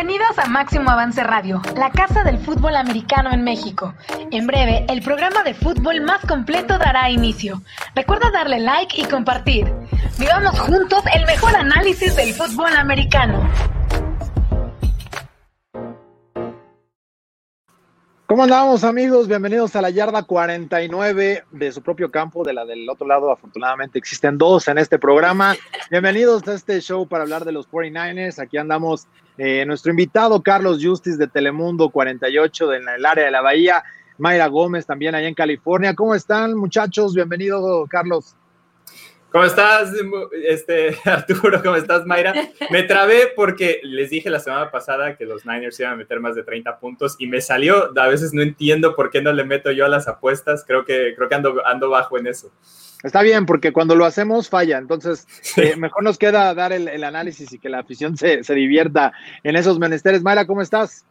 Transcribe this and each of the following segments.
Bienvenidos a Máximo Avance Radio, la casa del fútbol americano en México. En breve, el programa de fútbol más completo dará inicio. Recuerda darle like y compartir. Vivamos juntos el mejor análisis del fútbol americano. ¿Cómo andamos amigos? Bienvenidos a la yarda 49 de su propio campo, de la del otro lado afortunadamente existen dos en este programa. Bienvenidos a este show para hablar de los 49ers. Aquí andamos eh, nuestro invitado Carlos Justice de Telemundo 48 en el área de la Bahía, Mayra Gómez también allá en California. ¿Cómo están muchachos? Bienvenido Carlos. ¿Cómo estás, este, Arturo? ¿Cómo estás, Mayra? Me trabé porque les dije la semana pasada que los Niners iban a meter más de 30 puntos y me salió. A veces no entiendo por qué no le meto yo a las apuestas. Creo que, creo que ando, ando bajo en eso. Está bien, porque cuando lo hacemos falla. Entonces, eh, mejor nos queda dar el, el, análisis y que la afición se, se divierta en esos menesteres. Mayra, ¿cómo estás?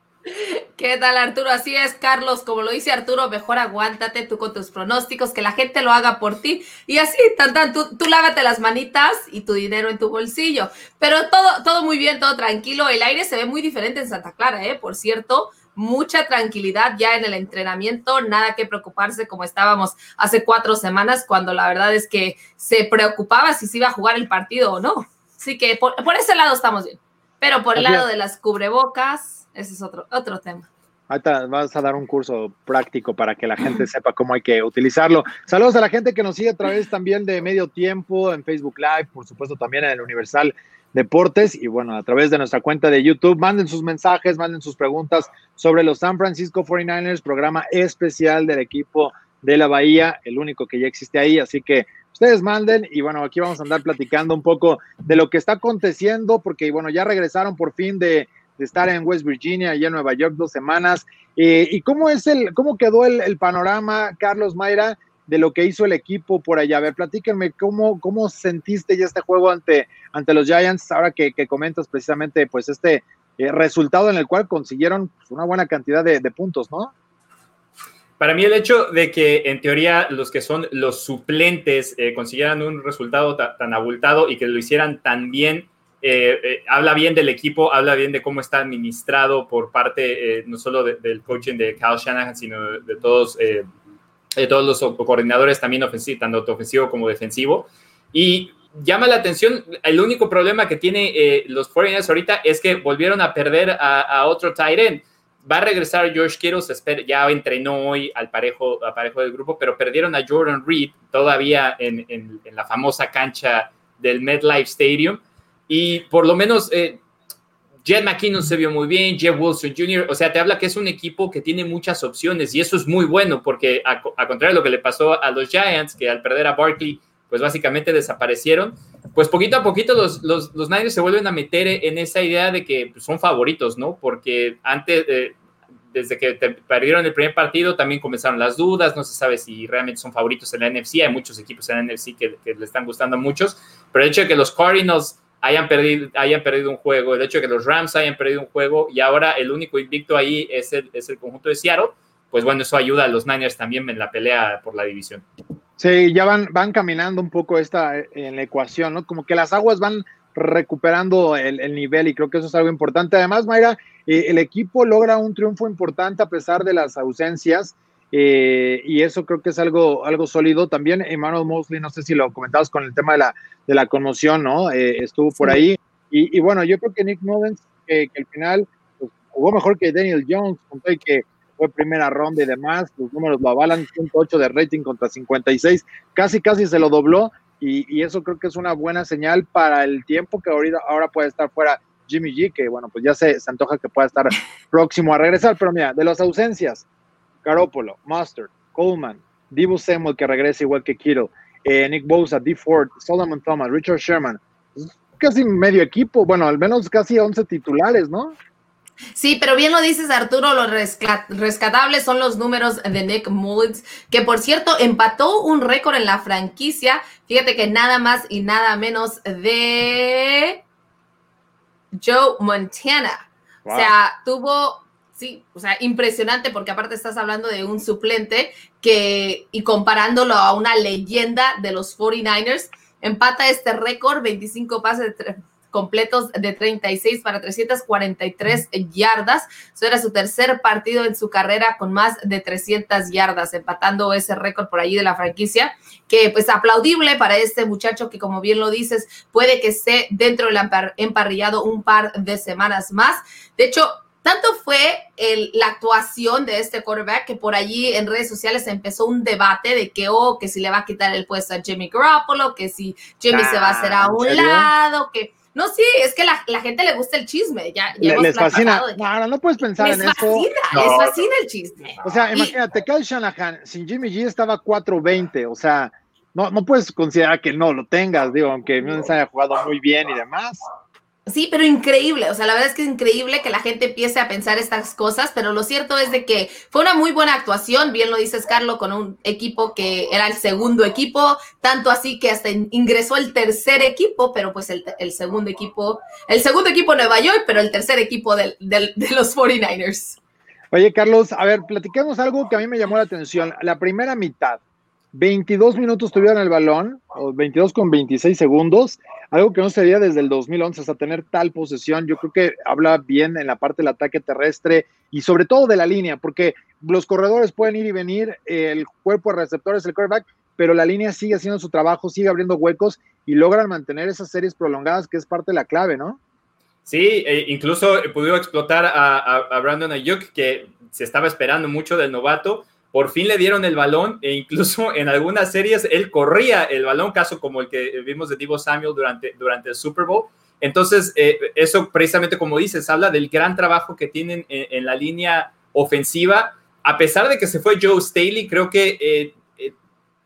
¿Qué tal, Arturo? Así es, Carlos. Como lo dice Arturo, mejor aguántate tú con tus pronósticos, que la gente lo haga por ti. Y así, tan, tan, tú, tú lávate las manitas y tu dinero en tu bolsillo. Pero todo, todo muy bien, todo tranquilo. El aire se ve muy diferente en Santa Clara, ¿eh? Por cierto, mucha tranquilidad ya en el entrenamiento, nada que preocuparse como estábamos hace cuatro semanas, cuando la verdad es que se preocupaba si se iba a jugar el partido o no. Así que por, por ese lado estamos bien. Pero por el lado de las cubrebocas ese es otro, otro tema. Ahorita vas a dar un curso práctico para que la gente sepa cómo hay que utilizarlo. Saludos a la gente que nos sigue a través también de Medio Tiempo en Facebook Live, por supuesto también en el Universal Deportes y bueno, a través de nuestra cuenta de YouTube. Manden sus mensajes, manden sus preguntas sobre los San Francisco 49ers, programa especial del equipo de la Bahía, el único que ya existe ahí, así que ustedes manden y bueno, aquí vamos a andar platicando un poco de lo que está aconteciendo porque bueno, ya regresaron por fin de estar en West Virginia, y en Nueva York dos semanas. Eh, ¿Y cómo es el, cómo quedó el, panorama, Carlos Mayra, de lo que hizo el equipo por allá? A ver, platíquenme cómo, cómo sentiste ya este juego ante, ante los Giants, ahora que, comentas precisamente pues este eh, resultado en el cual consiguieron pues, una buena cantidad de, puntos, ¿no? Para mí el hecho de que en teoría los que son los suplentes eh, consiguieran un resultado tan abultado y que lo hicieran tan bien, eh, eh, habla bien del equipo, habla bien de cómo está administrado por parte eh, no solo del coaching de Kyle Shanahan, sino de, todos, de todos los coordinadores también ofensivos, tanto ofensivo como defensivo. Y llama la atención, el único problema que tiene los 49ers ahorita es que volvieron a perder a, otro tight end. Va a regresar George Kittle, ya entrenó hoy al parejo, al parejo del grupo, pero perdieron a Jordan Reed todavía en, en, en la famosa cancha del MetLife Stadium y por lo menos eh, Jet McKinnon se vio muy bien, Jeff Wilson Jr., o sea, te habla que es un equipo que tiene muchas opciones y eso es muy bueno porque a, contrario de lo que le pasó a los Giants, que al perder a Barkley, pues básicamente desaparecieron, pues poquito a poquito los, los, los Niners se vuelven a meter en esa idea de que pues, son favoritos, ¿no? Porque antes, eh, desde que perdieron el primer partido, también comenzaron las dudas, no se sabe si realmente son favoritos en la NFC, hay muchos equipos en la NFC que, que le están gustando a muchos, pero el hecho de que los Cardinals hayan perdido, hayan perdido un juego, el hecho de que los Rams hayan perdido un juego y ahora el único invicto ahí es el, es el conjunto de Seattle, pues bueno, eso ayuda a los Niners también en la pelea por la división. Sí, ya van, van caminando un poco esta en la ecuación, ¿no? Como que las aguas van recuperando el, el nivel y creo que eso es algo importante. Además, Mayra, eh, el equipo logra un triunfo importante a pesar de las ausencias. Eh, y eso creo que es algo, algo sólido. También Emmanuel Mosley, no sé si lo comentabas con el tema de la, de la conmoción, ¿no? Eh, estuvo por ahí. Y, bueno, yo creo que Nick Mullens, que, al final pues, jugó mejor que Daniel Jones, que fue primera ronda y demás, los números lo avalan, 108 de rating contra 56, casi casi se lo dobló y, eso creo que es una buena señal para el tiempo que ahorita, ahora puede estar fuera Jimmy G, que bueno, pues ya se, se antoja que pueda estar próximo a regresar, pero mira, de las ausencias, Garoppolo, Mustard, Coleman, Divo Samuel que regresa igual que Kittle, eh, Nick Bosa, D. Ford, Solomon Thomas, Richard Sherman, casi medio equipo, bueno, al menos casi 11 titulares, ¿no? Sí, pero bien lo dices, Arturo, lo rescatables son los números de Nick Mullins, que por cierto empató un récord en la franquicia. Fíjate que nada más y nada menos de Joe Montana. O sea, tuvo Sí, o sea, impresionante porque aparte estás hablando de un suplente que, y comparándolo a una leyenda de los 49ers, empata este récord, 25 pases, completos de 36 para 343 yardas. Eso era su tercer partido en su carrera con más de 300 yardas, empatando ese récord por allí de la franquicia, que pues aplaudible para este muchacho que como bien lo dices, puede que esté dentro del emparrillado un par de semanas más. De hecho, tanto fue la actuación de este quarterback que por allí en redes sociales empezó un debate de que, oh, que si le va a quitar el puesto a Jimmy Garoppolo, que si Jimmy se va a hacer a ah, un lado, que no, sí, es que la, la gente le gusta el chisme. Ya, les fascina. No, no puedes pensar en fascina, eso. Les fascina el chisme. O sea, imagínate, Kyle Shanahan sin Jimmy G estaba 4-20. O sea, no, no puedes considerar que no lo tengas, digo, aunque no se haya jugado muy bien y demás. Sí, pero increíble, o sea, la verdad es que es increíble que la gente empiece a pensar estas cosas, pero lo cierto es de que fue una muy buena actuación, bien lo dices Carlos, con un equipo que era el segundo equipo, tanto así que hasta ingresó el tercer equipo, pero pues el, segundo equipo, el segundo equipo Nueva York, pero el tercer equipo de los 49ers. Oye, Carlos, a ver, platiquemos algo que a mí me llamó la atención. La primera mitad, 22 minutos tuvieron el balón, o 22 con 26 segundos, algo que no se veía desde el 2011 hasta tener tal posesión. Yo creo que habla bien en la parte del ataque terrestre y sobre todo de la línea, porque los corredores pueden ir y venir, el cuerpo de receptores, el quarterback, pero la línea sigue haciendo su trabajo, sigue abriendo huecos y logran mantener esas series prolongadas, que es parte de la clave, ¿no? Sí, e incluso pudo explotar a, a Brandon Ayuk, que se estaba esperando mucho del novato por fin le dieron el balón e incluso en algunas series él corría el balón, caso como el que vimos de Divo Samuel durante, durante el Super Bowl. Entonces, eh, eso precisamente como dices, habla del gran trabajo que tienen en, la línea ofensiva. A pesar de que se fue Joe Staley, creo que eh, eh,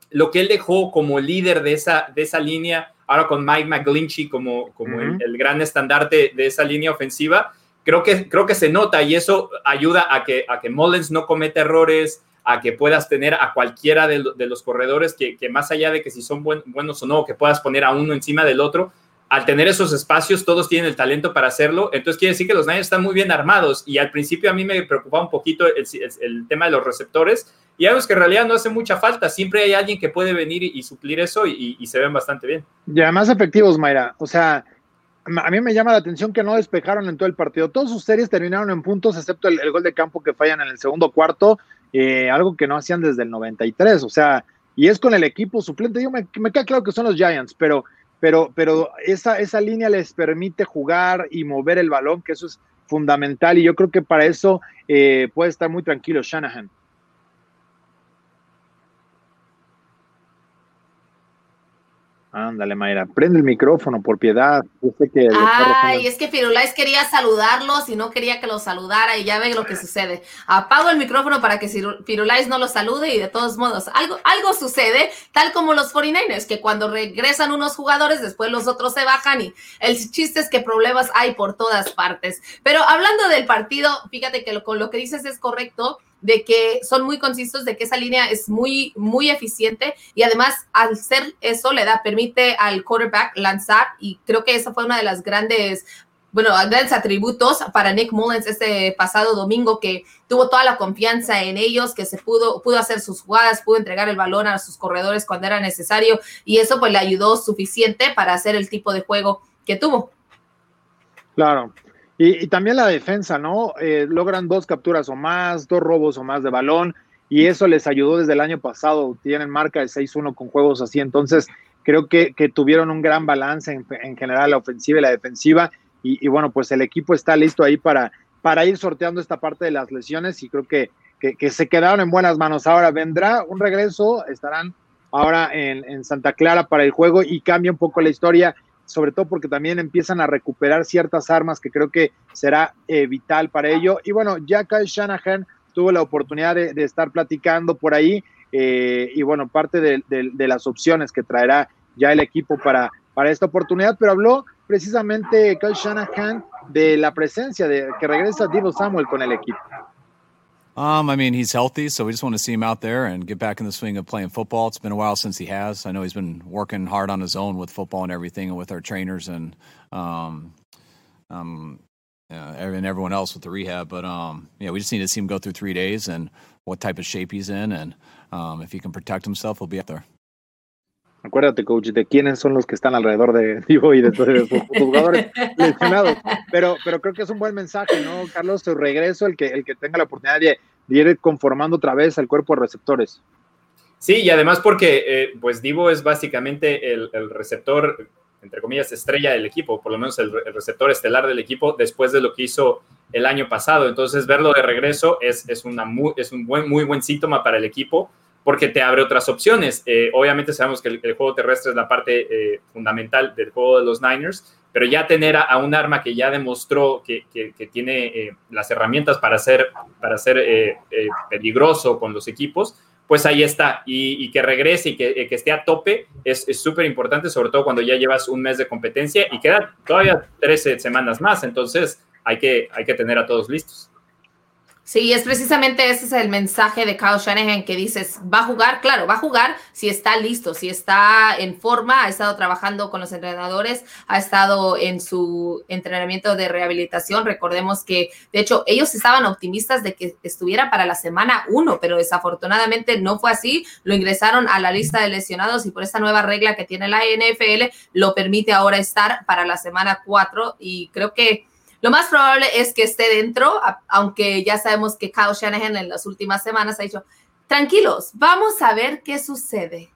lo que él dejó como líder de esa, de esa línea, ahora con Mike McGlinchey como, como el, el, gran estandarte de esa línea ofensiva, creo que, creo que se nota y eso ayuda a que, a que Mullins no cometa errores, a que puedas tener a cualquiera de, los corredores que, más allá de que si son buenos o no, que puedas poner a uno encima del otro, al tener esos espacios, todos tienen el talento para hacerlo. Entonces quiere decir que los Niners están muy bien armados. Y al principio a mí me preocupaba un poquito el, tema de los receptores. Y algo que en realidad no hace mucha falta. Siempre hay alguien que puede venir y, suplir eso y, se ven bastante bien. Y además efectivos, Mayra. O sea, a mí me llama la atención que no despejaron en todo el partido. Todas sus series terminaron en puntos, excepto el gol de campo que fallan en el segundo cuarto. Eh, algo que no hacían desde el 93, o sea, y es con el equipo suplente. Yo me, queda claro que son los Giants, pero, pero, pero esa, esa línea les permite jugar y mover el balón, que eso es fundamental, y yo creo que para eso eh, puede estar muy tranquilo Shanahan. Ándale, Mayra, prende el micrófono, por piedad. que Ay, es que Firulais quería saludarlos y no quería que los saludara y ya ve lo que sucede. Apago el micrófono para que Firulais no los salude y de todos modos, algo, algo sucede, tal como los 49ers, que cuando regresan unos jugadores, después los otros se bajan y el chiste es que problemas hay por todas partes. Pero hablando del partido, fíjate que con lo que dices es correcto de que son muy concisos, de que esa línea es muy, muy eficiente y además al ser eso le da, permite al quarterback lanzar y creo que esa fue una de las grandes bueno, grandes atributos para Nick Mullens este pasado domingo que tuvo toda la confianza en ellos, que se pudo, pudo hacer sus jugadas, pudo entregar el balón a sus corredores cuando era necesario y eso pues le ayudó suficiente para hacer el tipo de juego que tuvo. Claro, y, también la defensa, ¿no? Eh, logran dos capturas o más, dos robos o más de balón, y eso les ayudó desde el año pasado. Tienen marca de 6-1 con juegos así, entonces creo que, tuvieron un gran balance en, general la ofensiva y la defensiva. Y, bueno, pues el equipo está listo ahí para, para ir sorteando esta parte de las lesiones y creo que, que, se quedaron en buenas manos. Ahora vendrá un regreso, estarán ahora en, en Santa Clara para el juego y cambia un poco la historia sobre todo porque también empiezan a recuperar ciertas armas que creo que será eh, vital para ello. Y bueno, ya Kyle Shanahan tuvo la oportunidad de, estar platicando por ahí eh, y bueno, parte de, las opciones que traerá ya el equipo para, para esta oportunidad, pero habló precisamente Kyle Shanahan de la presencia de que regresa Divo Samuel con el equipo. Um, I mean, he's healthy, so we just want to see him out there and get back in the swing of playing football. It's been a while since he has. I know he's been working hard on his own with football and everything, and with our trainers and um, um, uh, and everyone else with the rehab. But um, yeah, we just need to see him go through three days and what type of shape he's in, and um, if he can protect himself, he'll be up there. Acuérdate, coach, de quiénes son los que están alrededor de Divo y de todos los jugadores lesionados. Pero, pero creo que es un buen mensaje, ¿no, Carlos? Tu regreso, el que, el que tenga la oportunidad de, ir conformando otra vez al cuerpo de receptores. Sí, y además porque, eh, pues, Divo es básicamente el, receptor, entre comillas, estrella del equipo, por lo menos el, receptor estelar del equipo, después de lo que hizo el año pasado. Entonces, verlo de regreso es, es, una es un buen, muy buen síntoma para el equipo porque te abre otras opciones. Eh, obviamente sabemos que el, juego terrestre es la parte eh, fundamental del juego de los Niners, pero ya tener a, un arma que ya demostró que, tiene eh, las herramientas para ser, para ser peligroso con los equipos, pues ahí está. Y, que regrese y que, esté a tope es súper importante, sobre todo cuando ya llevas un mes de competencia y quedan todavía 13 semanas más. Entonces hay que, hay que tener a todos listos. Sí, es precisamente ese es el mensaje de Kyle Shanahan que dices, va a jugar, claro, va a jugar si está listo, si está en forma, ha estado trabajando con los entrenadores, ha estado en su entrenamiento de rehabilitación. Recordemos que, de hecho, ellos estaban optimistas de que estuviera para la semana uno, pero desafortunadamente no fue así. Lo ingresaron a la lista de lesionados y por esta nueva regla que tiene la NFL lo permite ahora estar para la semana cuatro y creo que lo más probable es que esté dentro, aunque ya sabemos que Kyle Shanahan en las últimas semanas ha dicho, tranquilos, vamos a ver qué sucede.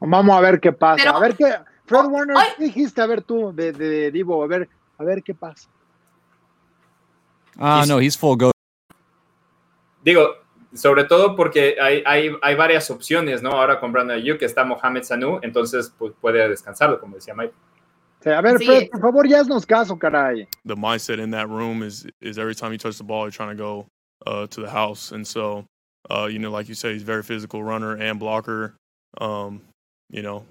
Vamos a ver qué pasa. a ver qué, Fred Warner, ¿qué dijiste? A ver tú, de, de, Divo, a ver, a ver qué pasa. Ah, no, he's full go. Digo, sobre todo porque hay, hay, hay varias opciones, ¿no? Ahora con Brandon Ayuk está Mohamed Sanu, entonces pues, puede descansarlo, como decía Mike. A ver, Fred, por favor, ya haznos caso, caray. The mindset in that room is is every time you touch the ball, you're trying to go uh, to the house, and so uh, you know, like you say, he's very physical runner and blocker. Um, you know,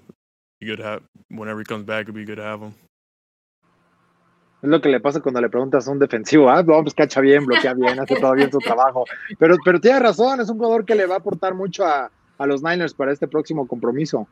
be good to have whenever he comes back. It'd be good to have him. Es lo que le pasa cuando le preguntas a un defensivo, ah, vamos, cacha bien, bloquea bien, hace todo bien su trabajo. Pero, pero tiene razón, es un jugador que le va a aportar mucho a, a los Niners para este próximo compromiso.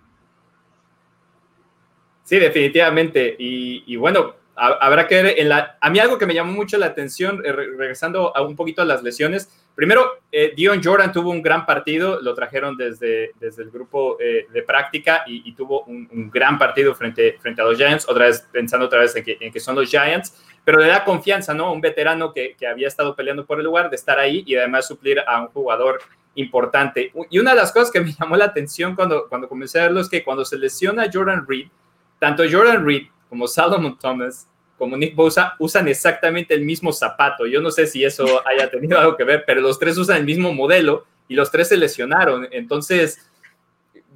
Sí, definitivamente. Y, bueno, habrá que ver en la... A mí algo que me llamó mucho la atención, eh, regresando a un poquito a las lesiones. Primero, eh, Dion Jordan tuvo un gran partido, lo trajeron desde, desde el grupo eh, de práctica y, tuvo un, gran partido frente, frente a los Giants, otra vez pensando otra vez en que, en que son los Giants, pero le da confianza, ¿no? Un veterano que, que había estado peleando por el lugar, de estar ahí y además suplir a un jugador importante. Y una de las cosas que me llamó la atención cuando, cuando comencé a verlo es que cuando se lesiona Jordan Reed, tanto Jordan Reed como Salomon Thomas como Nick Bosa usan exactamente el mismo zapato. Yo no sé si eso haya tenido algo que ver, pero los tres usan el mismo modelo y los tres se lesionaron. Entonces,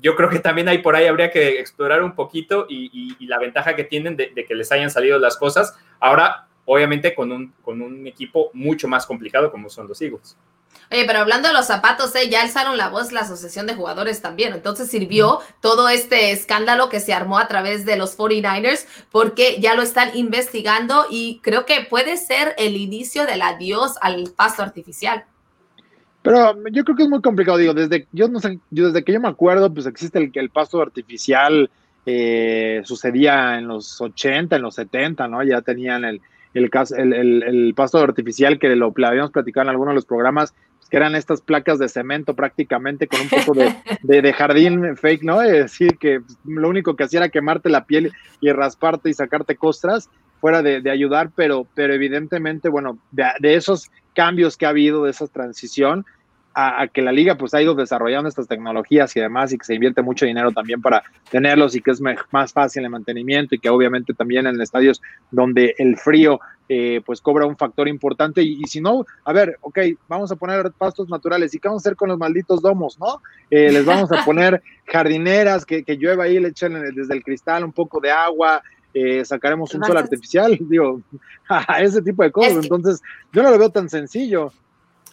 yo creo que también ahí por ahí habría que explorar un poquito y, la ventaja que tienen de, que les hayan salido las cosas. Ahora, obviamente, con un, con un equipo mucho más complicado como son los Eagles. Oye, pero hablando de los zapatos, ¿eh? ya alzaron la voz la asociación de jugadores también. Entonces sirvió todo este escándalo que se armó a través de los 49ers porque ya lo están investigando y creo que puede ser el inicio del adiós al pasto artificial. Pero yo creo que es muy complicado, digo, desde, yo no sé, yo desde que yo me acuerdo, pues existe el, el pasto artificial, eh, sucedía en los 80, en los 70, ¿no? Ya tenían el, el, el, el, pasto artificial que lo, habíamos platicado en algunos de los programas, que eran estas placas de cemento prácticamente con un poco de, de, jardín fake, ¿no? Es decir, que lo único que hacía era quemarte la piel y rasparte y sacarte costras, fuera de, de ayudar, pero, pero evidentemente, bueno, de, de, esos cambios que ha habido, de esa transición, a, que la liga pues ha ido desarrollando estas tecnologías y demás y que se invierte mucho dinero también para tenerlos y que es más fácil el mantenimiento y que obviamente también en estadios donde el frío eh, pues cobra un factor importante y, si no, a ver, ok, vamos a poner pastos naturales y qué vamos a hacer con los malditos domos, ¿no? Eh, les vamos a poner jardineras que, que llueva ahí, le echen desde el cristal un poco de agua, eh, sacaremos un sol artificial, digo, ese tipo de cosas. Entonces, yo no lo veo tan sencillo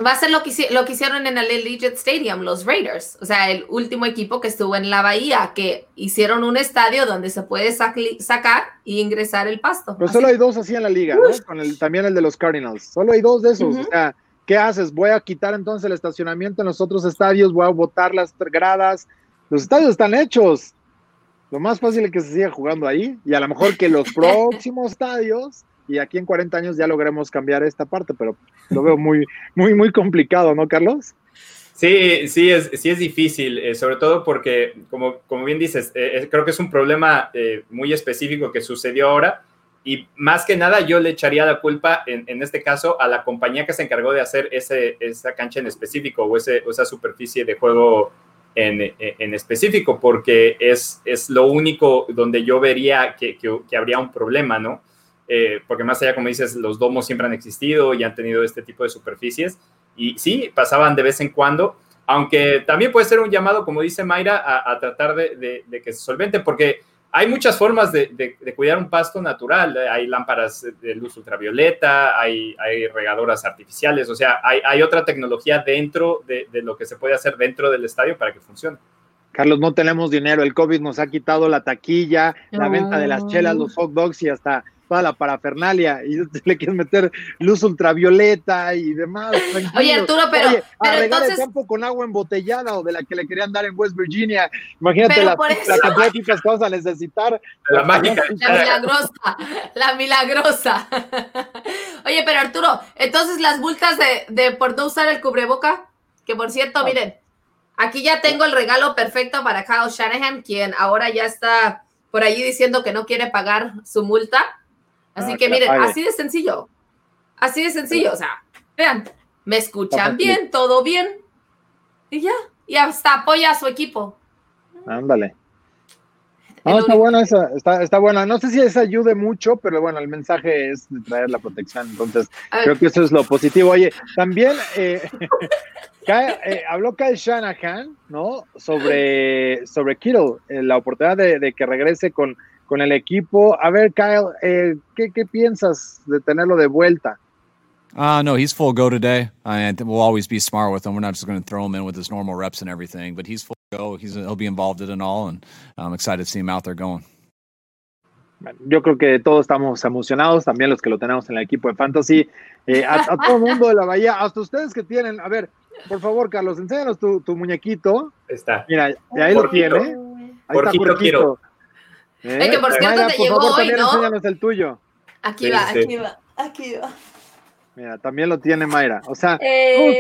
va a ser lo que, lo que hicieron en el Allegiant Stadium, los Raiders, o sea, el último equipo que estuvo en la bahía, que hicieron un estadio donde se puede sacar y ingresar el pasto. Pero solo hay dos así en la liga, ¿no? Con el, también el de los Cardinals. Solo hay dos de esos. O sea, ¿qué haces? Voy a quitar entonces el estacionamiento en los otros estadios, voy a botar las gradas. Los estadios están hechos. Lo más fácil es que se siga jugando ahí y a lo mejor que los próximos estadios y aquí en 40 años ya logremos cambiar esta parte, pero lo veo muy, muy, muy complicado, ¿no, Carlos? Sí, sí es, sí es difícil, eh, sobre todo porque, como, como bien dices, eh, creo que es un problema muy específico que sucedió ahora y más que nada yo le echaría la culpa, en, en este caso, a la compañía que se encargó de hacer ese, esa cancha en específico o, ese, o esa superficie de juego en, en, específico, porque es, es lo único donde yo vería que, que, habría un problema, ¿no? Porque más allá, como dices, los domos siempre han existido y han tenido este tipo de superficies y sí, pasaban de vez en cuando, aunque también puede ser un llamado, como dice Mayra, a, tratar de, que se solvente, porque hay muchas formas de, cuidar un pasto natural. Hay lámparas de luz ultravioleta, hay, hay regadoras artificiales, o sea, hay, otra tecnología dentro de, lo que se puede hacer dentro del estadio para que funcione. Carlos, no tenemos dinero, el COVID nos ha quitado la taquilla, la venta de las chelas, los hot dogs y hasta toda la parafernalia y le quieres meter luz ultravioleta y demás. Oye, Arturo, pero, pero entonces... el campo con agua embotellada o de la que le querían dar en West Virginia. Imagínate la, la, cantidad de que vas a necesitar. La mágica. La milagrosa, la milagrosa. Oye, pero Arturo, entonces las multas de, de por no usar el cubreboca, que por cierto, ah. miren, aquí ya tengo el regalo perfecto para Kyle Shanahan, quien ahora ya está por allí diciendo que no quiere pagar su multa Así ah, que miren, así de sencillo. Así de sencillo. O sea, vean, me escuchan bien, todo bien. Y ya. Y hasta apoya a su equipo. Ándale. No, está buena esa, está, está buena. No sé si eso ayude mucho, pero bueno, el mensaje es de traer la protección. Entonces, creo que eso es lo positivo. Oye, también eh, eh, habló Kyle Shanahan, ¿no? Sobre, sobre Kittle, eh, la oportunidad de, que regrese con con el equipo. A ver, Kyle, eh, ¿qué, ¿qué, piensas de tenerlo de vuelta? Uh, no, he's full go today. I mean, we'll always be smart with him. We're not just going to throw him in with his normal reps and everything, but he's full go. He's, he'll be involved in it all, and I'm excited to see him out there going. Yo creo que todos estamos emocionados, también los que lo tenemos en el equipo de Fantasy, eh, a, a, todo el mundo de la Bahía, hasta ustedes que tienen, a ver, por favor, Carlos, enséñanos tu, tu muñequito. Está. Mira, ahí lo tiene. Ahí está, quiero. ¿Eh? Es que por cierto te llegó hoy, ¿no? el tuyo. Aquí va, aquí va, aquí va. Mira, también lo tiene Mayra. O sea, eh...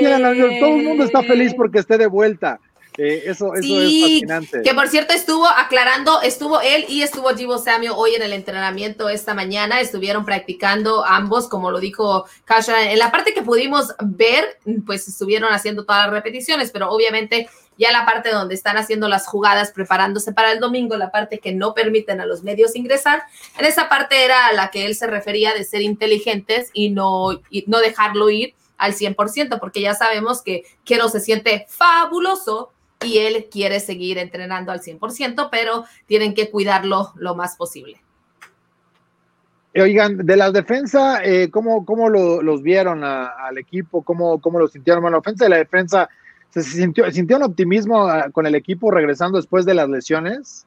todo el mundo está feliz porque esté de vuelta. Eh, eso, eso es fascinante. Que por cierto estuvo aclarando, estuvo él y estuvo Jibo Samuel hoy en el entrenamiento esta mañana, estuvieron practicando ambos, como lo dijo Kasha. En la parte que pudimos ver, pues estuvieron haciendo todas las repeticiones, pero obviamente ya la parte donde están haciendo las jugadas, preparándose para el domingo, la parte que no permiten a los medios ingresar, en esa parte era a la que él se refería de ser inteligentes y no, no dejarlo ir al 100%, porque ya sabemos que Quiero se siente fabuloso y él quiere seguir entrenando al 100%, pero tienen que cuidarlo lo más posible. Oigan, de la defensa, eh, ¿cómo, cómo lo, los vieron al equipo? ¿Cómo, ¿Cómo lo sintieron? Bueno, la ofensa y la defensa ¿Se sintió, sintió un optimismo ah, con el equipo regresando después de las lesiones?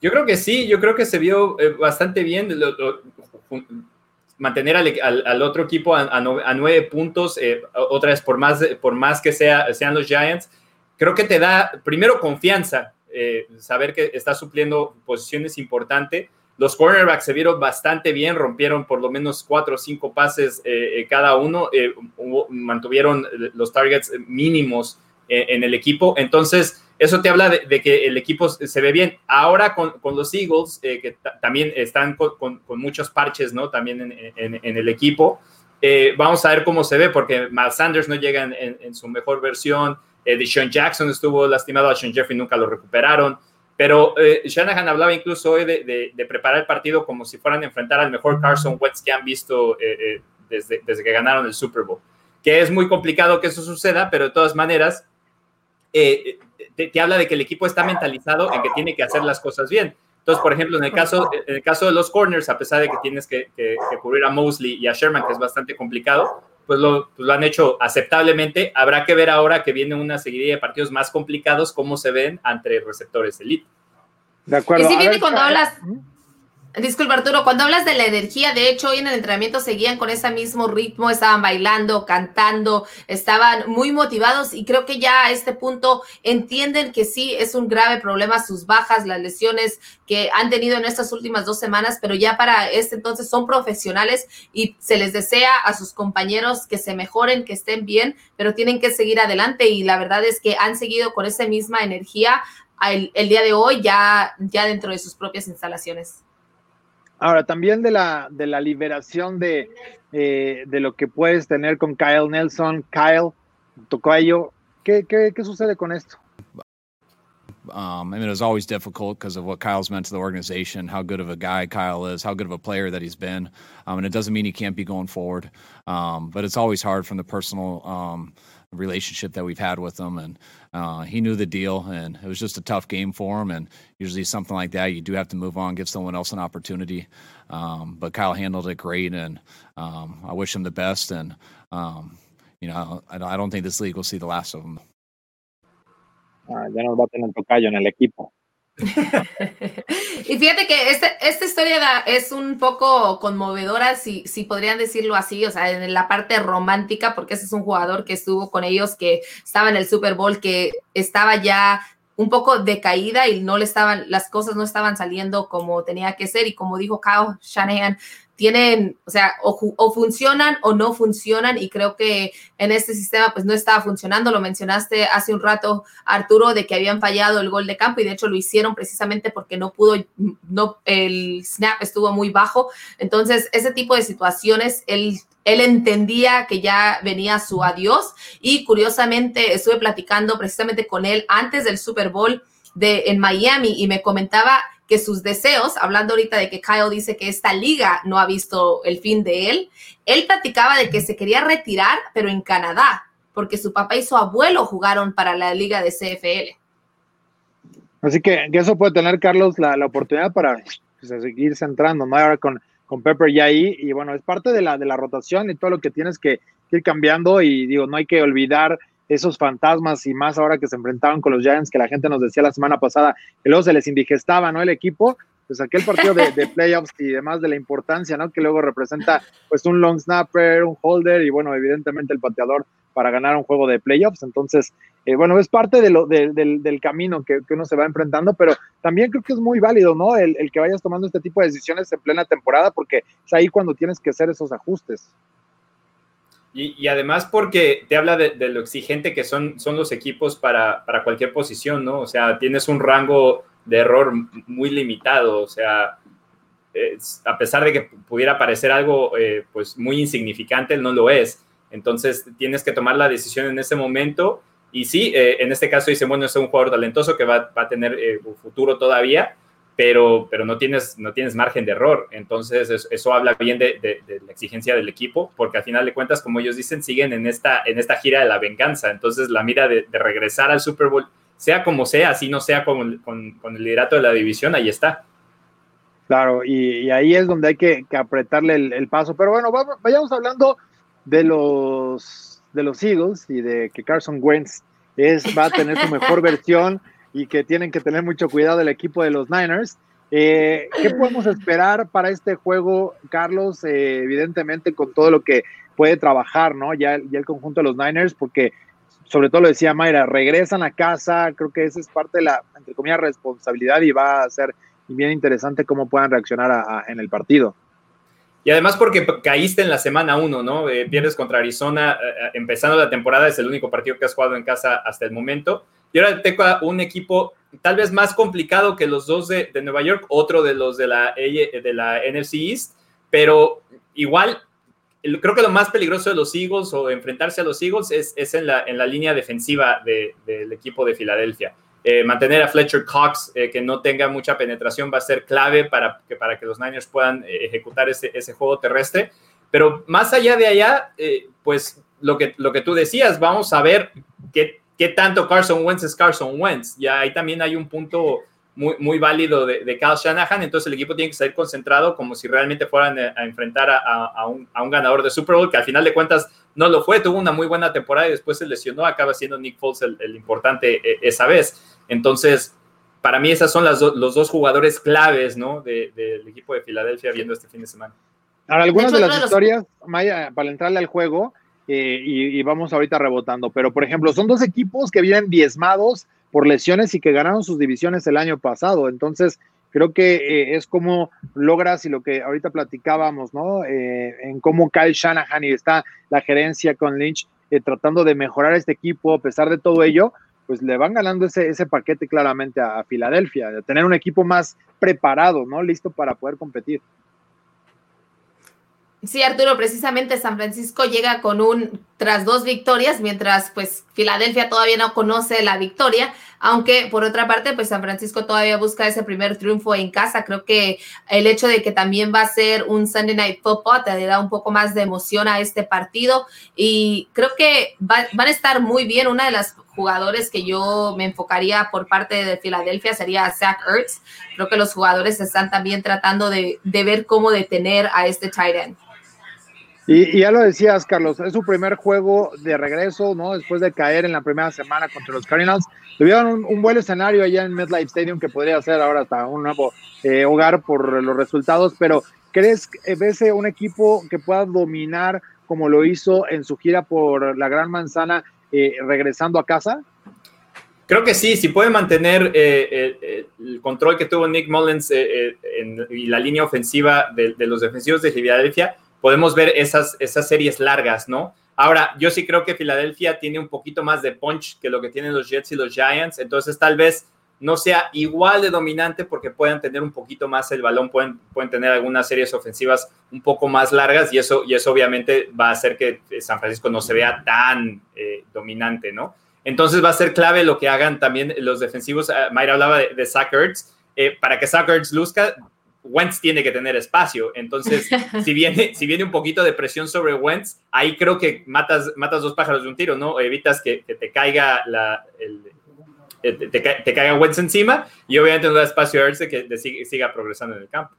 Yo creo que sí, yo creo que se vio eh, bastante bien mantener al, otro equipo a, nueve puntos, eh, otra vez por más, por más que sea, sean los Giants, creo que te da primero confianza, eh, saber que está supliendo posiciones importantes los cornerbacks se vieron bastante bien, rompieron por lo menos cuatro o cinco pases eh, eh, cada uno, eh, mantuvieron los targets mínimos en el equipo. Entonces, eso te habla de, que el equipo se ve bien. Ahora con, los Eagles, que también están con, muchos parches, ¿no? También en, el equipo. vamos a ver cómo se ve, porque Miles Sanders no llega en, su mejor versión. Deshaun Jackson estuvo lastimado, a Sean Jeffrey nunca lo recuperaron. Pero eh, Shanahan hablaba incluso hoy de, preparar el partido como si fueran a enfrentar al mejor Carson Wentz que han visto eh, eh, desde, desde, que ganaron el Super Bowl. Que es muy complicado que eso suceda, pero de todas maneras, te, habla de que el equipo está mentalizado en que tiene que hacer las cosas bien. Entonces, por ejemplo, en el caso, en el caso de los corners, a pesar de que tienes que, que, cubrir a Mosley y a Sherman, que es bastante complicado, pues lo, pues lo, han hecho aceptablemente. Habrá que ver ahora que viene una seguidilla de partidos más complicados, cómo se ven entre receptores elite. De acuerdo. Y si viene cuando hablas... Disculpa Arturo, cuando hablas de la energía, de hecho hoy en el entrenamiento seguían con ese mismo ritmo, estaban bailando, cantando, estaban muy motivados y creo que ya a este punto entienden que sí es un grave problema sus bajas, las lesiones que han tenido en estas últimas dos semanas, pero ya para este entonces son profesionales y se les desea a sus compañeros que se mejoren, que estén bien, pero tienen que seguir adelante y la verdad es que han seguido con esa misma energía el, el día de hoy ya, ya dentro de sus propias instalaciones. Ahora, también de la, de la liberación de, eh, de lo que puedes tener con Kyle Nelson, Kyle, Tocayo, ¿qué, qué, qué sucede con esto? Um, I mean, it was always difficult because of what Kyle's meant to the organization, how good of a guy Kyle is, how good of a player that he's been. Um, and it doesn't mean he can't be going forward. Um, but it's always hard from the personal um, relationship that we've had with him. And uh, he knew the deal, and it was just a tough game for him. And usually, something like that, you do have to move on, give someone else an opportunity. Um, but Kyle handled it great, and um, I wish him the best. And um, you know, I, I don't think this league will see the last of him. Ya va a tener tocayo en el equipo. y fíjate que este, esta historia es un poco conmovedora, si, si podrían decirlo así, o sea, en la parte romántica, porque ese es un jugador que estuvo con ellos, que estaba en el Super Bowl, que estaba ya un poco decaída y no le estaban, las cosas no estaban saliendo como tenía que ser. Y como dijo Kyle Shanahan, tienen, o sea, o, funcionan o no funcionan y creo que en este sistema pues no estaba funcionando. Lo mencionaste hace un rato, Arturo, de que habían fallado el gol de campo y de hecho lo hicieron precisamente porque no pudo, no, el snap estuvo muy bajo. Entonces, ese tipo de situaciones, él, él entendía que ya venía su adiós y curiosamente estuve platicando precisamente con él antes del Super Bowl de, en Miami y me comentaba que sus deseos, hablando ahorita de que Kyle dice que esta liga no ha visto el fin de él, él platicaba de que se quería retirar, pero en Canadá, porque su papá y su abuelo jugaron para la liga de CFL. Así que, eso puede tener, Carlos, la, oportunidad para pues, seguir centrando, ¿no? Ahora con, con Pepper ya ahí, y bueno, es parte de la, de la rotación y todo lo que tienes que ir cambiando, y digo, no hay que olvidar esos fantasmas y más ahora que se enfrentaron con los Giants, que la gente nos decía la semana pasada, que luego se les indigestaba, ¿no? El equipo, pues aquel partido de, playoffs y demás de la importancia, ¿no? Que luego representa pues un long snapper, un holder y bueno, evidentemente el pateador para ganar un juego de playoffs. Entonces, eh, bueno, es parte de lo, del, camino que, uno se va enfrentando, pero también creo que es muy válido, ¿no? El, el que vayas tomando este tipo de decisiones en plena temporada, porque es ahí cuando tienes que hacer esos ajustes. Y, además porque te habla de, lo exigente que son, son los equipos para, para, cualquier posición, ¿no? O sea, tienes un rango de error muy limitado, o sea, a pesar de que pudiera parecer algo eh, pues muy insignificante, no lo es. Entonces tienes que tomar la decisión en ese momento. Y sí, eh, en este caso dice, bueno, es un jugador talentoso que va, va a tener eh, futuro todavía, pero, pero no, tienes, no tienes margen de error. Entonces, eso, habla bien de, la exigencia del equipo, porque al final de cuentas, como ellos dicen, siguen en esta, en esta gira de la venganza. Entonces, la mira de, regresar al Super Bowl, sea como sea, así no sea con, con, el liderato de la división, ahí está. Claro, y, ahí es donde hay que, apretarle el, paso. Pero bueno, vayamos hablando de los, de los Eagles y de que Carson Wentz es, va a tener su mejor versión y que tienen que tener mucho cuidado el equipo de los Niners. Eh, ¿Qué podemos esperar para este juego, Carlos? Eh, evidentemente con todo lo que puede trabajar, ¿no? Ya, ya el conjunto de los Niners, porque sobre todo lo decía Mayra, regresan a casa, creo que esa es parte de la, entre comillas, responsabilidad y va a ser bien interesante cómo puedan reaccionar en el partido. Y además porque caíste en la semana uno, ¿no? Eh, pierdes contra Arizona, empezando la temporada, es el único partido que has jugado en casa hasta el momento. Y ahora tengo un equipo tal vez más complicado que los dos de, Nueva York, otro de los de la, de la NFC East, pero igual creo que lo más peligroso de los Eagles o enfrentarse a los Eagles es, en, la, en la línea defensiva del equipo de Filadelfia. Eh, mantener a Fletcher Cox eh, que no tenga mucha penetración va a ser clave para que, para que los Niners puedan eh, ejecutar ese, ese, juego terrestre. Pero más allá de allá, pues lo que, lo que tú decías, vamos a ver qué qué tanto Carson Wentz es Carson Wentz. Ya ahí también hay un punto muy, muy válido de, de Kyle Shanahan, entonces el equipo tiene que estar concentrado como si realmente fueran a, enfrentar a, un, ganador de Super Bowl, que al final de cuentas no lo fue, tuvo una muy buena temporada y después se lesionó, acaba siendo Nick Foles el, importante eh, esa vez. Entonces, para mí esas son las los dos jugadores claves, ¿no? del equipo de Filadelfia viendo este fin de semana. Ahora, algunas de, las historias, Maya, para entrarle al juego, eh, y, vamos ahorita rebotando, pero por ejemplo, son dos equipos que vienen diezmados por lesiones y que ganaron sus divisiones el año pasado. Entonces, creo que eh, es como logras y lo que ahorita platicábamos, ¿no? Eh, en cómo Kyle Shanahan y está la gerencia con Lynch tratando de mejorar este equipo a pesar de todo ello, pues le van ganando ese, ese paquete claramente a, a Filadelfia, de tener un equipo más preparado, ¿no? Listo para poder competir. Sí, Arturo, precisamente San Francisco llega con un tras dos victorias, mientras pues Filadelfia todavía no conoce la victoria, aunque por otra parte pues San Francisco todavía busca ese primer triunfo en casa. Creo que el hecho de que también va a ser un Sunday Night Football te da un poco más de emoción a este partido y creo que van a estar muy bien. Una de las jugadores que yo me enfocaría por parte de Filadelfia sería Zach Ertz. Creo que los jugadores están también tratando de, de ver cómo detener a este tight end. Y, ya lo decías, Carlos, es su primer juego de regreso, ¿no? Después de caer en la primera semana contra los Cardinals. Tuvieron un, buen escenario allá en MetLife Stadium que podría ser ahora hasta un nuevo eh, hogar por los resultados, pero ¿crees que ves un equipo que pueda dominar como lo hizo en su gira por la Gran Manzana eh, regresando a casa? Creo que sí, si puede mantener eh, el control que tuvo Nick Mullins en, y la línea ofensiva de, de los defensivos de Filadelfia, podemos ver esas, esas series largas, ¿no? Ahora, yo sí creo que Filadelfia tiene un poquito más de punch que lo que tienen los Jets y los Giants, entonces tal vez no sea igual de dominante porque puedan tener un poquito más el balón, pueden, pueden tener algunas series ofensivas un poco más largas y eso, y eso obviamente va a hacer que San Francisco no se vea tan eh, dominante, ¿no? Entonces va a ser clave lo que hagan también los defensivos. Ah, Mayra hablaba de, de Zach eh, para que Zach luzca, Wentz tiene que tener espacio. Entonces, si viene, si viene un poquito de presión sobre Wentz, ahí creo que matas, matas dos pájaros de un tiro, ¿no? Evitas que, te caiga la, eh, te, caiga Wentz encima y obviamente no da espacio a Erce que siga, progresando en el campo.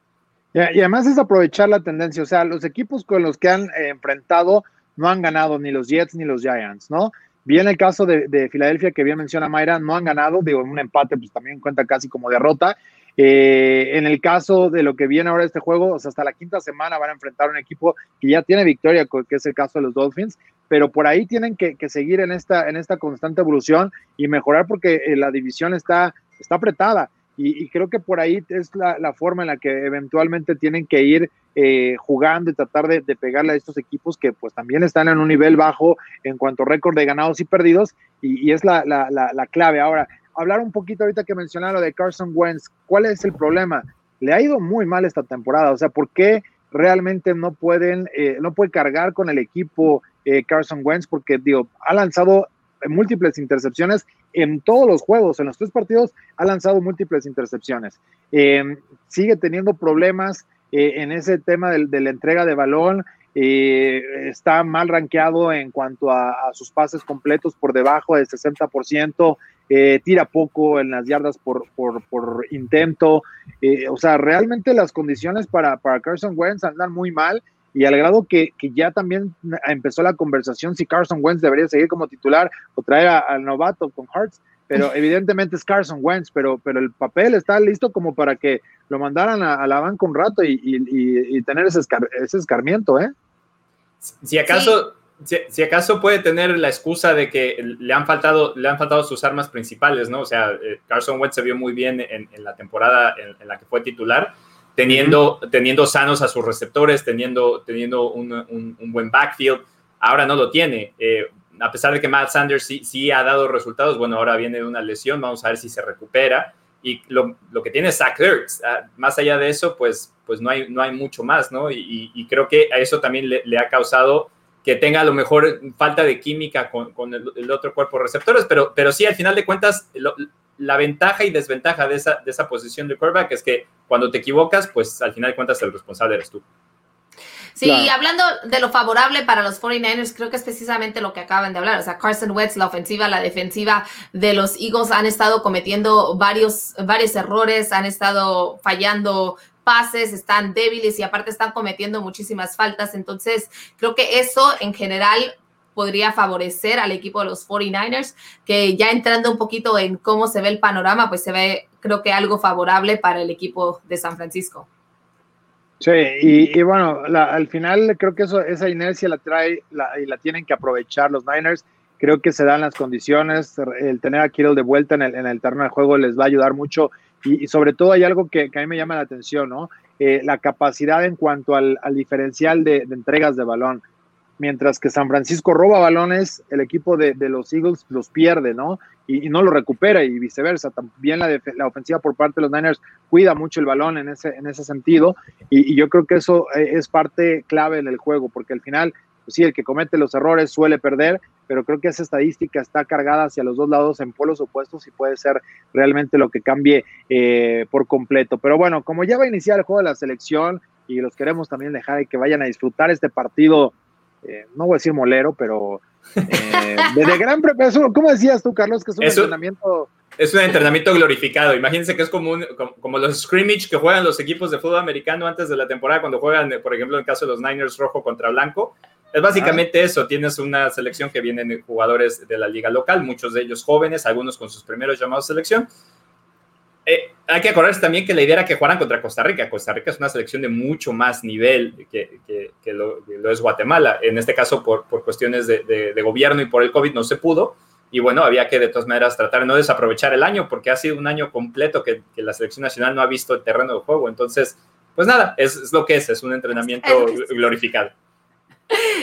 Y, además es aprovechar la tendencia, o sea, los equipos con los que han eh, enfrentado no han ganado ni los Jets ni los Giants, ¿no? Bien el caso de, de Filadelfia que bien menciona Mayra, no han ganado, digo, un empate pues también cuenta casi como derrota, eh, en el caso de lo que viene ahora este juego, hasta la quinta semana van a enfrentar un equipo que ya tiene victoria, que es el caso de los Dolphins, pero por ahí tienen que, seguir en esta, en esta constante evolución y mejorar porque eh, la división está, apretada. Y, creo que por ahí es la, forma en la que eventualmente tienen que ir eh, jugando y tratar de, pegarle a estos equipos que pues también están en un nivel bajo en cuanto a récord de ganados y perdidos y, es la, clave. Ahora, hablar un poquito ahorita que mencionaron de Carson Wentz. ¿Cuál es el problema? Le ha ido muy mal esta temporada. O sea, ¿por qué realmente no pueden, eh, no puede cargar con el equipo eh, Carson Wentz? Porque, digo, ha lanzado múltiples intercepciones en todos los juegos, en los tres partidos ha lanzado múltiples intercepciones. Em, sigue teniendo problemas eh, en ese tema de, la entrega de balón. está mal rankeado en cuanto a, sus pases completos por debajo del 60%. Eh, tira poco en las yardas por, por, intento. Eh, o sea, realmente las condiciones para, para Carson Wentz andan muy mal y al grado que, ya también empezó la conversación si Carson Wentz debería seguir como titular o traer al novato con Hearts, pero evidentemente es Carson Wentz, pero, pero el papel está listo como para que lo mandaran a, la banca un rato y, tener ese, ese escarmiento, ¿eh? Si acaso si, acaso puede tener la excusa de que le han faltado, le han faltado sus armas principales, ¿no? O sea, eh, Carson Wentz se vio muy bien en, la temporada en, la que fue titular, teniendo, teniendo sanos a sus receptores, teniendo, teniendo un, buen backfield. Ahora no lo tiene. Eh, a pesar de que Matt Sanders sí, sí, ha dado resultados, bueno, ahora viene de una lesión, vamos a ver si se recupera. Y lo, que tiene es Zach Ertz. Ah, más allá de eso, pues, pues no, hay, no hay mucho más, ¿no? Y, creo que a eso también le, le ha causado que tenga a lo mejor falta de química con, el, otro cuerpo de receptores, pero, pero sí, al final de cuentas, la ventaja y desventaja de esa, de esa posición de quarterback es que cuando te equivocas, pues al final de cuentas el responsable eres tú. Sí, hablando de lo favorable para los 49ers, creo que es precisamente lo que acaban de hablar. O sea, Carson Wentz, la ofensiva, la defensiva de los Eagles han estado cometiendo varios, varios errores, han estado fallando pases, están débiles y aparte están cometiendo muchísimas faltas. Entonces, creo que eso en general podría favorecer al equipo de los 49ers, que ya entrando un poquito en cómo se ve el panorama, pues se ve creo que algo favorable para el equipo de San Francisco. Sí, y, bueno, al final creo que eso, esa inercia la trae y la tienen que aprovechar los Niners. Creo que se dan las condiciones. El tener a Kittle de vuelta en el, en el terreno de juego les va a ayudar mucho. Y, sobre todo hay algo que, a mí me llama la atención, ¿no? Eh, la capacidad en cuanto al, diferencial de, entregas de balón. Mientras que San Francisco roba balones, el equipo de, los Eagles los pierde, ¿no? Y, no lo recupera y viceversa. También la, la, ofensiva por parte de los Niners cuida mucho el balón en ese, en ese sentido. Y, yo creo que eso eh, es parte clave del juego, porque al final, pues sí, el que comete los errores suele perder, pero creo que esa estadística está cargada hacia los dos lados en polos opuestos y puede ser realmente lo que cambie eh, por completo. Pero bueno, como ya va a iniciar el juego de la selección y los queremos también dejar y que vayan a disfrutar este partido, eh, no voy a decir molero, pero eh, de, gran preparación. ¿Cómo decías tú, Carlos, que es un entrenamiento? Es un entrenamiento glorificado. Imagínense que es como, como, los scrimmage que juegan los equipos de fútbol americano antes de la temporada, cuando juegan, por ejemplo, en el caso de los Niners rojo contra blanco es básicamente eso, tienes una selección que vienen jugadores de la liga local, muchos de ellos jóvenes, algunos con sus primeros llamados selección. Eh, hay que acordarse también que la idea era que jugaran contra Costa Rica. Costa Rica es una selección de mucho más nivel que, que, lo, es Guatemala. En este caso, por, por cuestiones de, de, gobierno y por el COVID no se pudo. Y bueno, había que de todas maneras tratar de no desaprovechar el año porque ha sido un año completo que, la selección nacional no ha visto el terreno de juego. Entonces, pues nada, es, es lo que es, es un entrenamiento glorificado.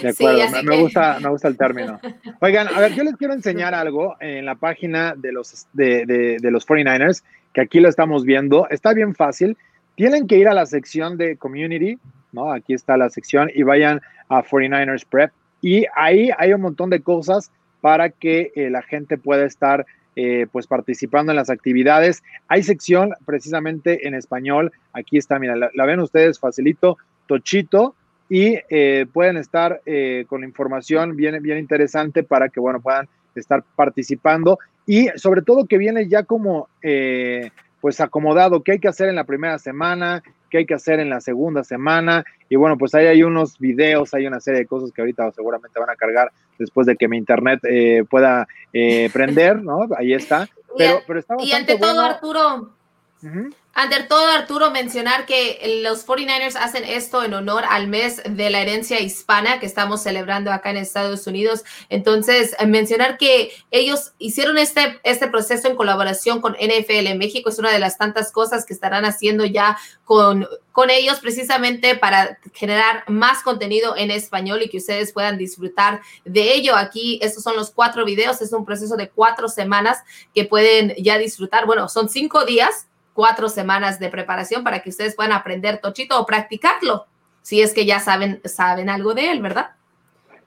De acuerdo, me, gusta, me gusta el término. Oigan, a ver, yo les quiero enseñar algo en la página de los, de, de, los 49ers, que aquí lo estamos viendo. Está bien fácil. Tienen que ir a la sección de community, ¿no? Aquí está la sección y vayan a 49ers Prep. Y ahí hay un montón de cosas para que eh, la gente pueda estar eh, pues participando en las actividades. Hay sección precisamente en español. Aquí está, mira, la ven ustedes facilito. Tochito, y eh, pueden estar eh, con información bien, bien interesante para que, bueno, puedan estar participando y sobre todo que viene ya como, eh, pues acomodado, qué hay que hacer en la primera semana, qué hay que hacer en la segunda semana y bueno, pues ahí hay unos videos, hay una serie de cosas que ahorita seguramente van a cargar después de que mi internet pueda prender, ¿no? Ahí está. Pero, pero está y ante todo, Arturo, ante todo, Arturo, mencionar que los 49ers hacen esto en honor al mes de la herencia hispana que estamos celebrando acá en Estados Unidos. Entonces, mencionar que ellos hicieron este, este proceso en colaboración con NFL en México es una de las tantas cosas que estarán haciendo ya con, con ellos precisamente para generar más contenido en español y que ustedes puedan disfrutar de ello. Aquí, estos son los cuatro videos, es un proceso de cuatro semanas que pueden ya disfrutar. Bueno, son cinco días cuatro semanas de preparación para que ustedes puedan aprender tochito o practicarlo, si es que ya saben, saben algo de él, ¿verdad?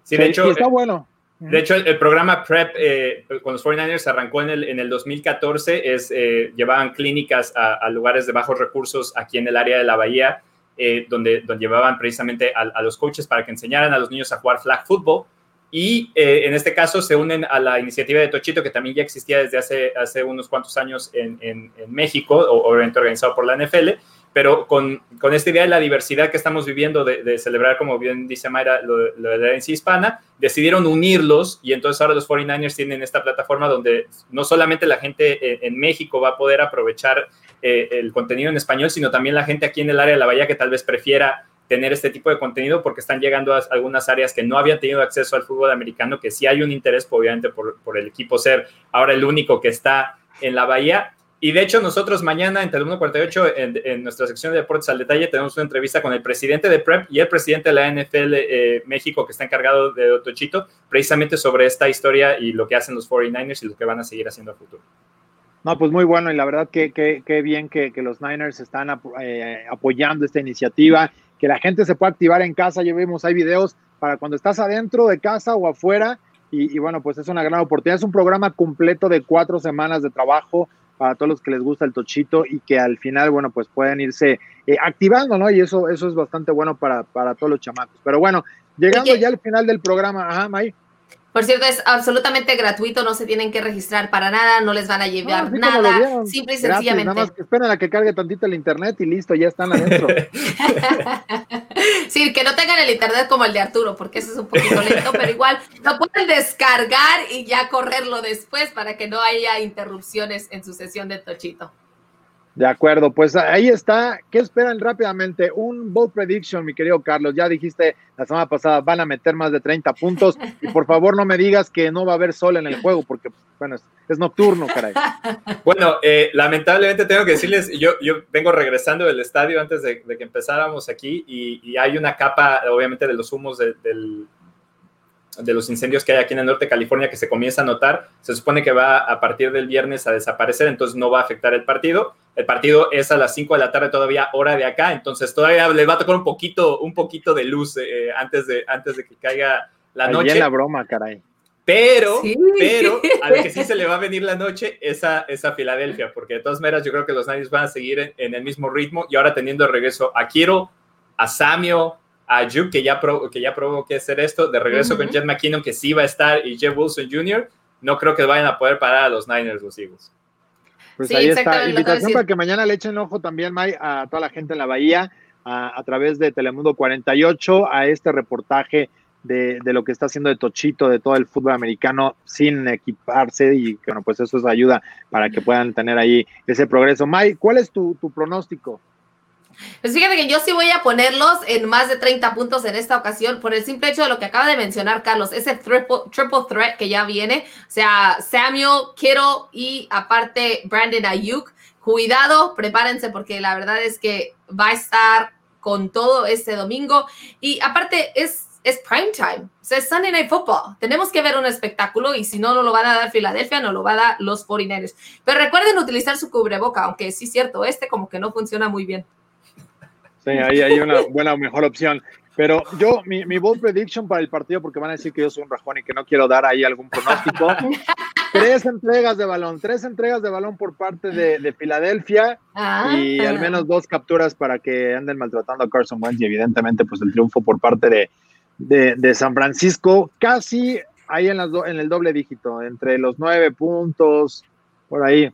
Sí, de hecho, está bueno. De hecho, el, programa PrEP eh, con los 49ers arrancó en el, en el 2014, es, eh, llevaban clínicas a, lugares de bajos recursos aquí en el área de la Bahía, eh, donde, donde llevaban precisamente a, a, los coaches para que enseñaran a los niños a jugar flag football y eh, en este caso se unen a la iniciativa de Tochito, que también ya existía desde hace, hace unos cuantos años en, en, México, obviamente organizado por la NFL, pero con, con, esta idea de la diversidad que estamos viviendo, de, celebrar, como bien dice Mayra, lo, de la herencia hispana, decidieron unirlos y entonces ahora los 49ers tienen esta plataforma donde no solamente la gente en, México va a poder aprovechar eh, el contenido en español, sino también la gente aquí en el área de la Bahía que tal vez prefiera tener este tipo de contenido porque están llegando a algunas áreas que no habían tenido acceso al fútbol americano, que sí hay un interés, obviamente, por, por el equipo ser ahora el único que está en la bahía. Y de hecho, nosotros mañana en Telemundo 48, en, en, nuestra sección de deportes al detalle, tenemos una entrevista con el presidente de PrEP y el presidente de la NFL eh, México, que está encargado de Otochito, precisamente sobre esta historia y lo que hacen los 49ers y lo que van a seguir haciendo a futuro. No, pues muy bueno y la verdad que, que, bien que, que, los Niners están eh, apoyando esta iniciativa que la gente se pueda activar en casa. Ya vimos, hay videos para cuando estás adentro de casa o afuera. Y, bueno, pues es una gran oportunidad. Es un programa completo de cuatro semanas de trabajo para todos los que les gusta el tochito y que al final, bueno, pues pueden irse eh, activando, ¿no? Y eso, eso es bastante bueno para, para todos los chamacos. Pero bueno, llegando ya al final del programa, ajá, May. Por cierto, es absolutamente gratuito, no se tienen que registrar para nada, no les van a llevar nada, simple y sencillamente. nada más que esperen a que cargue tantito el internet y listo, ya están adentro. sí, que no tengan el internet como el de Arturo, porque ese es un poquito lento, pero igual lo pueden descargar y ya correrlo después para que no haya interrupciones en su sesión de Tochito. De acuerdo, pues ahí está. ¿Qué esperan rápidamente? Un bold prediction, mi querido Carlos. Ya dijiste la semana pasada, van a meter más de 30 puntos. Y por favor, no me digas que no va a haber sol en el juego, porque, bueno, es, nocturno, caray. Bueno, eh, lamentablemente tengo que decirles, yo, yo vengo regresando del estadio antes de, que empezáramos aquí y, hay una capa, obviamente, de los humos del, de los incendios que hay aquí en el norte de California que se comienza a notar, se supone que va a partir del viernes a desaparecer, entonces no va a afectar el partido. El partido es a las 5 de la tarde todavía hora de acá, entonces todavía le va a tocar un poquito, un poquito de luz eh, antes, de, antes de que caiga la noche. Ahí la broma, caray. Pero, pero, al que sí se le va a venir la noche es a, Filadelfia, porque de todas maneras yo creo que los Niners van a seguir en, el mismo ritmo y ahora teniendo de regreso a Kiro, a Samio, a Juke, que ya, probó, que ya probó que hacer esto, de regreso con Jet McKinnon, que sí va a estar, y Jeff Wilson Jr., no creo que vayan a poder parar a los Niners los Eagles. Pues ahí está. Invitación para que mañana le echen ojo también, May, a toda la gente en la Bahía, a, través de Telemundo 48, a este reportaje de, lo que está haciendo de Tochito, de todo el fútbol americano sin equiparse y bueno, pues eso es ayuda para que puedan tener ahí ese progreso. May, ¿cuál es tu, tu pronóstico? Pues fíjate que yo sí voy a ponerlos en más de 30 puntos en esta ocasión por el simple hecho de lo que acaba de mencionar Carlos, ese triple, triple threat que ya viene, o sea, Samuel, Kittle y aparte Brandon Ayuk. Cuidado, prepárense porque la verdad es que va a estar con todo este domingo y aparte es es prime time, o sea, es Sunday Night Football. Tenemos que ver un espectáculo y si no, no lo van a dar Filadelfia, no lo va a dar los 49 Pero recuerden utilizar su cubreboca, aunque sí es cierto, este como que no funciona muy bien. Sí, ahí hay una buena o mejor opción. Pero yo, mi, mi bold prediction para el partido, porque van a decir que yo soy un rajón y que no quiero dar ahí algún pronóstico. tres entregas de balón, tres entregas de balón por parte de, Filadelfia ah. y al menos dos capturas para que anden maltratando a Carson Wentz y evidentemente pues el triunfo por parte de, de, San Francisco, casi ahí en, las en el doble dígito, entre los nueve puntos, por ahí.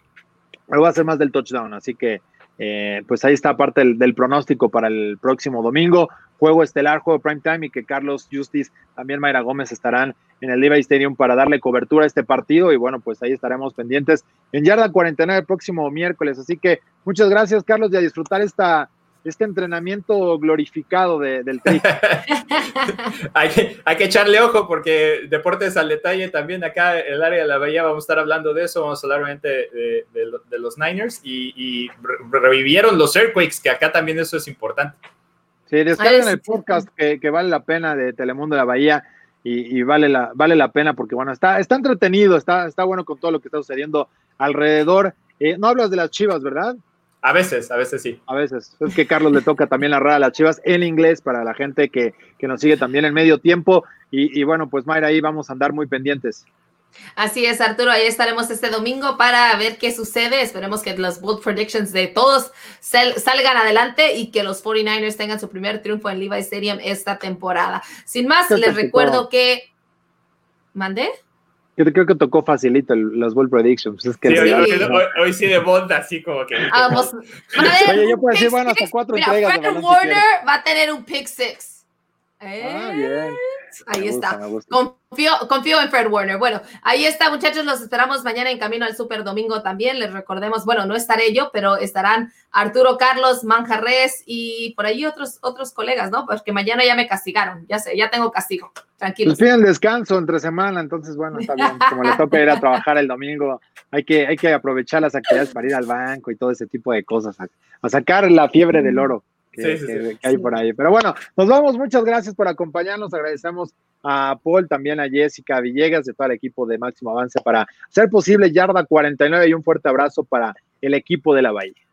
Me va a ser más del touchdown, así que eh, pues ahí está parte del, pronóstico para el próximo domingo. Juego estelar, juego prime time y que Carlos Justice, también Mayra Gómez estarán en el Levi Stadium para darle cobertura a este partido y bueno, pues ahí estaremos pendientes en Yarda 49 el próximo miércoles. Así que muchas gracias Carlos y a disfrutar esta este entrenamiento glorificado del tri. hay, que, hay que echarle ojo porque deportes al detalle también acá en el área de la bahía vamos a estar hablando de eso, vamos a hablar obviamente de, los Niners y, revivieron los Earthquakes, que acá también eso es importante. Sí, descarguen el podcast que, vale la pena de Telemundo de la Bahía y, vale, la, vale la pena porque bueno, está, está entretenido, está, está bueno con todo lo que está sucediendo alrededor. Eh, no hablas de las chivas, ¿verdad? A veces, a veces sí. A veces. Es que Carlos le toca también narrar a las Chivas en inglés para la gente que, nos sigue también en medio tiempo. Y, bueno, pues Mayra, ahí vamos a andar muy pendientes. Así es, Arturo, ahí estaremos este domingo para ver qué sucede. Esperemos que los bold predictions de todos salgan adelante y que los 49ers tengan su primer triunfo en Levi Stadium esta temporada. Sin más, les recuerdo que... ¿Mandé? Yo creo que tocó facilito los Ball Predictions. Es que hoy, sí de Bond, así como que. Vamos. Oye, yo puedo decir, bueno, hasta cuatro entregas. Fred Warner va a tener un pick six. Ah, bien. Ahí está. Confío, confío en Fred Warner. Bueno, ahí está, muchachos. Los esperamos mañana en camino al Super Domingo también. Les recordemos, bueno, no estaré yo, pero estarán Arturo Carlos, Manjarres y por ahí otros, otros colegas, ¿no? Porque mañana ya me castigaron. Ya sé, ya tengo castigo. Tranquilos. Pues el descanso entre semana, entonces, bueno, está bien. Como les toca ir a trabajar el domingo, hay que, hay que aprovechar las actividades para ir al banco y todo ese tipo de cosas, a sacar la fiebre del oro que, hay por ahí. Pero bueno, nos vamos. Muchas gracias por acompañarnos. Agradecemos a Paul, también a Jessica Villegas, de todo el equipo de Máximo Avance para hacer posible Yarda 49 y un fuerte abrazo para el equipo de la Bahía.